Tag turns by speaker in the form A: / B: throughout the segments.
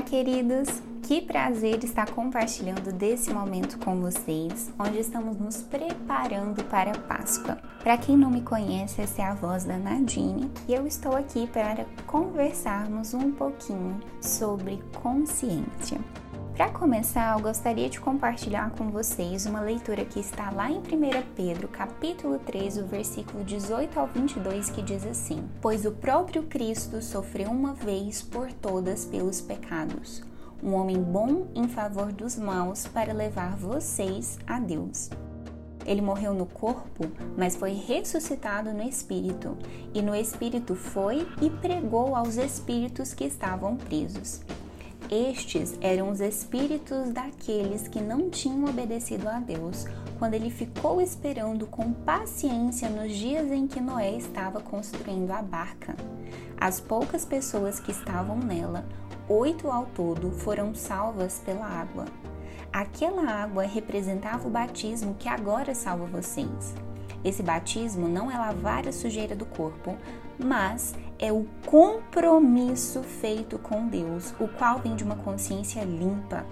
A: Olá, queridos! Que prazer estar compartilhando desse momento com vocês, onde estamos nos preparando para a Páscoa. Para quem não me conhece, essa é a voz da Nadine e eu estou aqui para conversarmos um pouquinho sobre consciência. Para começar, eu gostaria de compartilhar com vocês uma leitura que está lá em 1 Pedro, capítulo 3, o versículo 18 ao 22, que diz assim: Pois o próprio Cristo sofreu uma vez por todas pelos pecados, um homem bom em favor dos maus para levar vocês a Deus. Ele morreu no corpo, mas foi ressuscitado no espírito, e no espírito foi e pregou aos espíritos que estavam presos estes eram os espíritos daqueles que não tinham obedecido a Deus quando ele ficou esperando com paciência nos dias em que Noé estava construindo a barca. As poucas pessoas que estavam nela, oito ao todo, foram salvas pela água. Aquela água representava o batismo que agora salva vocês. Esse batismo não é lavar a sujeira do corpo, mas é o compromisso feito com Deus, o qual vem de uma consciência limpa.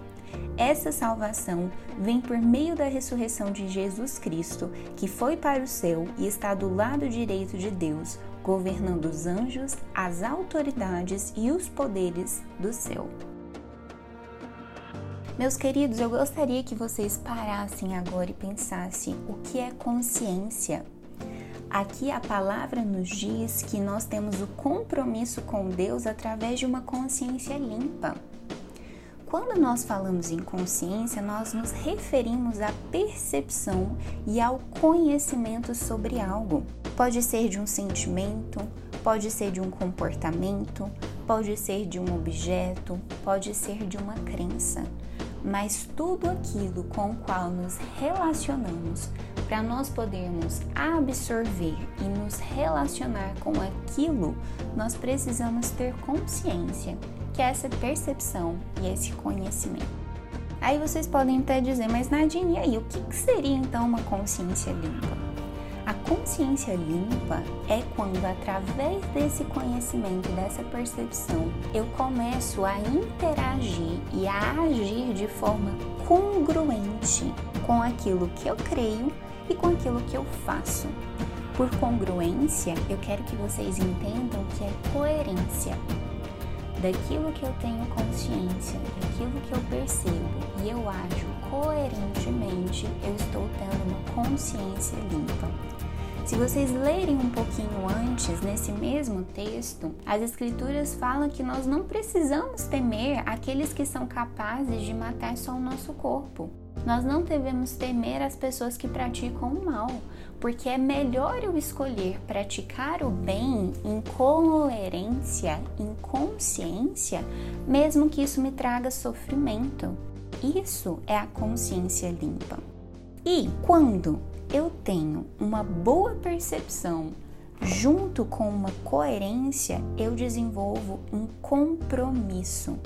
A: Essa salvação vem por meio da ressurreição de Jesus Cristo, que foi para o céu e está do lado direito de Deus, governando os anjos, as autoridades e os poderes do céu. Meus queridos, eu gostaria que vocês parassem agora e pensassem o que é consciência. Aqui a palavra nos diz que nós temos o compromisso com Deus através de uma consciência limpa. Quando nós falamos em consciência, nós nos referimos à percepção e ao conhecimento sobre algo. Pode ser de um sentimento, pode ser de um comportamento, pode ser de um objeto, pode ser de uma crença mas tudo aquilo com o qual nos relacionamos para nós podermos absorver e nos relacionar com aquilo, nós precisamos ter consciência, que é essa percepção e esse conhecimento. Aí vocês podem até dizer, mas Nadine, e aí, o que seria então uma consciência limpa? A consciência limpa é quando, através desse conhecimento, dessa percepção, eu começo a interagir e a agir de forma congruente com aquilo que eu creio e com aquilo que eu faço. Por congruência, eu quero que vocês entendam que é coerência daquilo que eu tenho consciência, daquilo que eu percebo e eu ajo coerentemente, eu estou tendo uma consciência limpa. Se vocês lerem um pouquinho antes, nesse mesmo texto, as Escrituras falam que nós não precisamos temer aqueles que são capazes de matar só o nosso corpo. Nós não devemos temer as pessoas que praticam o mal, porque é melhor eu escolher praticar o bem em coerência, em consciência, mesmo que isso me traga sofrimento. Isso é a consciência limpa. E quando eu tenho uma boa percepção junto com uma coerência, eu desenvolvo um compromisso.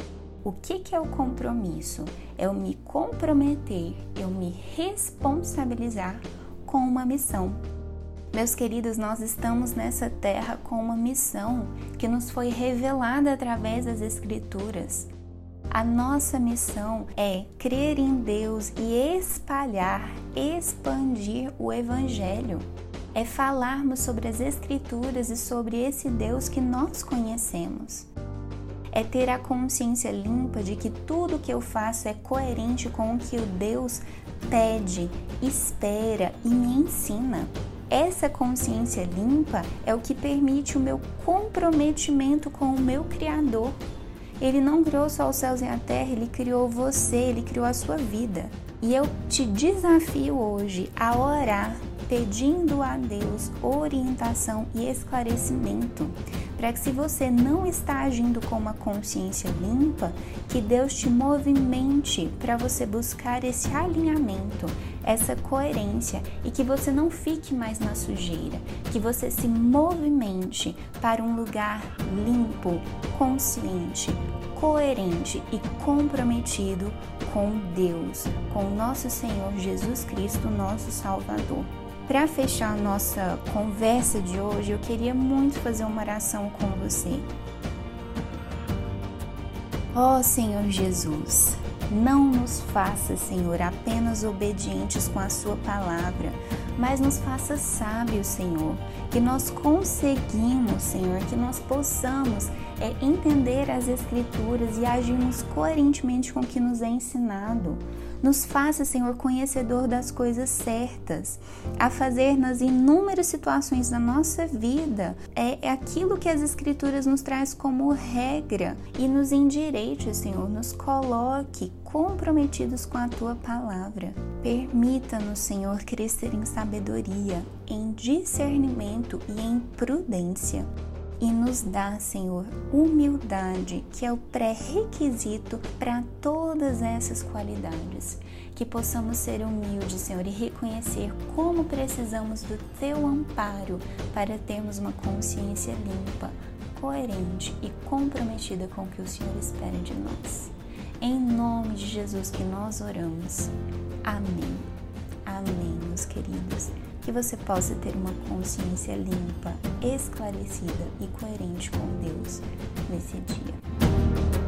A: O que, que é o compromisso? É eu me comprometer, eu me responsabilizar com uma missão. Meus queridos, nós estamos nessa terra com uma missão que nos foi revelada através das Escrituras. A nossa missão é crer em Deus e espalhar, expandir o Evangelho. É falarmos sobre as Escrituras e sobre esse Deus que nós conhecemos. É ter a consciência limpa de que tudo que eu faço é coerente com o que o Deus pede, espera e me ensina. Essa consciência limpa é o que permite o meu comprometimento com o meu Criador ele não criou só os céus e a terra, ele criou você, ele criou a sua vida. E eu te desafio hoje a orar pedindo a Deus orientação e esclarecimento, para que se você não está agindo com uma consciência limpa, que Deus te movimente para você buscar esse alinhamento, essa coerência e que você não fique mais na sujeira, que você se movimente para um lugar limpo, consciente, coerente e comprometido com Deus, com nosso Senhor Jesus Cristo, nosso Salvador. Para fechar nossa conversa de hoje, eu queria muito fazer uma oração com você. Ó oh, Senhor Jesus, não nos faça, Senhor, apenas obedientes com a Sua palavra, mas nos faça sábios, Senhor, que nós conseguimos, Senhor, que nós possamos é, entender as Escrituras e agirmos coerentemente com o que nos é ensinado. Nos faça, Senhor, conhecedor das coisas certas, a fazer nas inúmeras situações da nossa vida. É, é aquilo que as Escrituras nos traz como regra e nos endireite, Senhor, nos coloque comprometidos com a tua palavra. Permita-nos, Senhor, crescer em sabedoria, em discernimento e em prudência e nos dá, Senhor, humildade, que é o pré-requisito para todas essas qualidades. Que possamos ser humildes, Senhor, e reconhecer como precisamos do teu amparo para termos uma consciência limpa, coerente e comprometida com o que o Senhor espera de nós. Em nome de Jesus que nós oramos. Amém. Amém, meus queridos que você possa ter uma consciência limpa, esclarecida e coerente com Deus nesse dia.